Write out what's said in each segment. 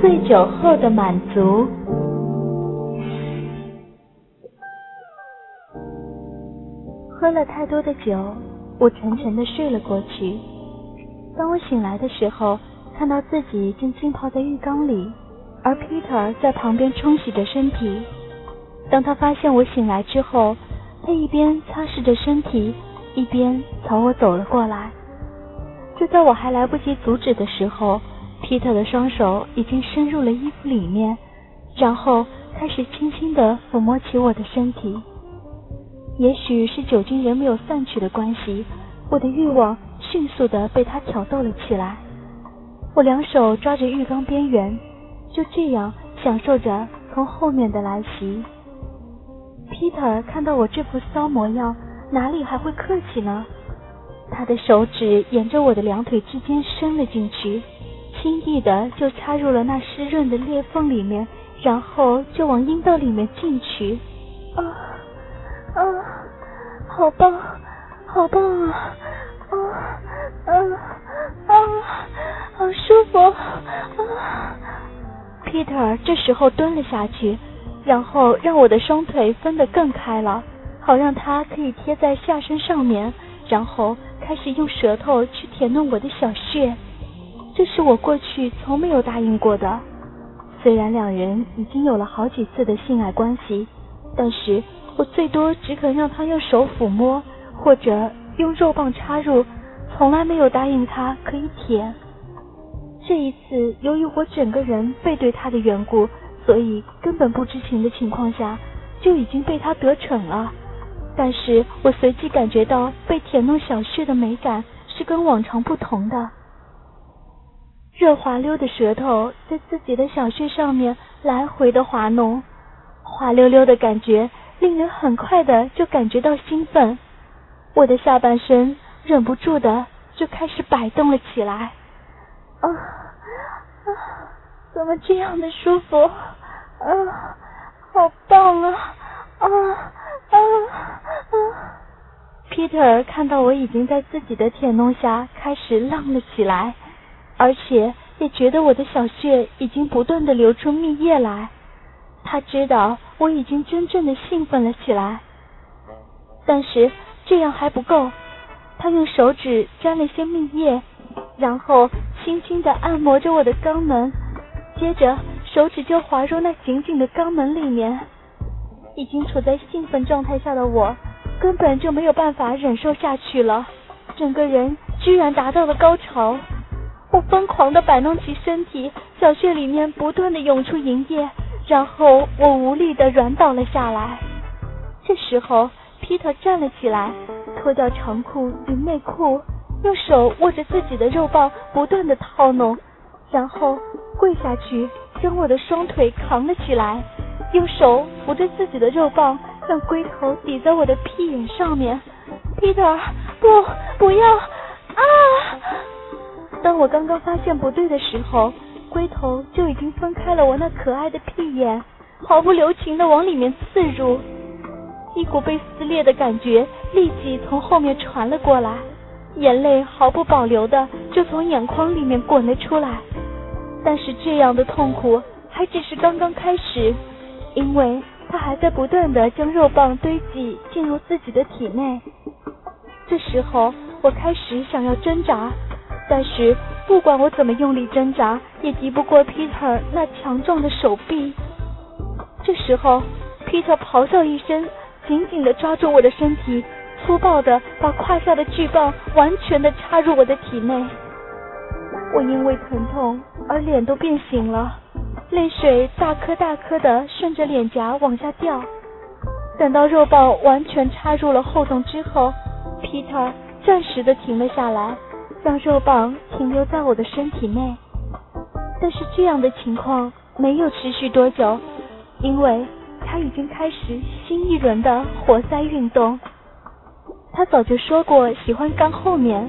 醉酒后的满足。喝了太多的酒，我沉沉的睡了过去。当我醒来的时候，看到自己正浸泡在浴缸里，而 Peter 在旁边冲洗着身体。当他发现我醒来之后，他一边擦拭着身体，一边朝我走了过来。就在我还来不及阻止的时候，Peter 的双手已经伸入了衣服里面，然后开始轻轻地抚摸起我的身体。也许是酒精仍没有散去的关系，我的欲望迅速地被他挑逗了起来。我两手抓着浴缸边缘，就这样享受着从后面的来袭。Peter 看到我这副骚模样，哪里还会客气呢？他的手指沿着我的两腿之间伸了进去，轻易的就插入了那湿润的裂缝里面，然后就往阴道里面进去。啊！啊，好棒，好棒啊！啊啊啊，好舒服啊！Peter 这时候蹲了下去，然后让我的双腿分得更开了，好让他可以贴在下身上面，然后开始用舌头去舔弄我的小穴。这是我过去从没有答应过的。虽然两人已经有了好几次的性爱关系，但是。我最多只肯让他用手抚摸，或者用肉棒插入，从来没有答应他可以舔。这一次，由于我整个人背对他的缘故，所以根本不知情的情况下，就已经被他得逞了。但是我随即感觉到被舔弄小穴的美感是跟往常不同的，热滑溜的舌头在自己的小穴上面来回的滑弄，滑溜溜的感觉。令人很快的就感觉到兴奋，我的下半身忍不住的就开始摆动了起来。啊啊，怎么这样的舒服？啊，好棒啊！啊啊啊！Peter 看到我已经在自己的舔弄下开始浪了起来，而且也觉得我的小穴已经不断的流出蜜液来。他知道我已经真正的兴奋了起来，但是这样还不够。他用手指沾了些蜜液，然后轻轻的按摩着我的肛门，接着手指就滑入那紧紧的肛门里面。已经处在兴奋状态下的我，根本就没有办法忍受下去了，整个人居然达到了高潮。我疯狂的摆弄起身体，小穴里面不断的涌出银液。然后我无力的软倒了下来。这时候，Peter 站了起来，脱掉长裤与内裤，用手握着自己的肉棒，不断的套弄，然后跪下去，将我的双腿扛了起来，用手扶着自己的肉棒，让龟头抵在我的屁眼上面。Peter，不，不要！啊！当我刚刚发现不对的时候。龟头就已经分开了我那可爱的屁眼，毫不留情的往里面刺入，一股被撕裂的感觉立即从后面传了过来，眼泪毫不保留的就从眼眶里面滚了出来。但是这样的痛苦还只是刚刚开始，因为他还在不断的将肉棒堆积进入自己的体内。这时候我开始想要挣扎，但是。不管我怎么用力挣扎，也敌不过 Peter 那强壮的手臂。这时候，Peter 咆哮一声，紧紧地抓住我的身体，粗暴地把胯下的巨棒完全地插入我的体内。我因为疼痛而脸都变形了，泪水大颗大颗地顺着脸颊往下掉。等到肉棒完全插入了后洞之后，Peter 暂时地停了下来。让肉棒停留在我的身体内，但是这样的情况没有持续多久，因为他已经开始新一轮的活塞运动。他早就说过喜欢干后面，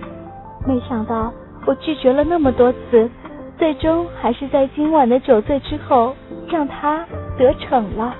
没想到我拒绝了那么多次，最终还是在今晚的酒醉之后让他得逞了。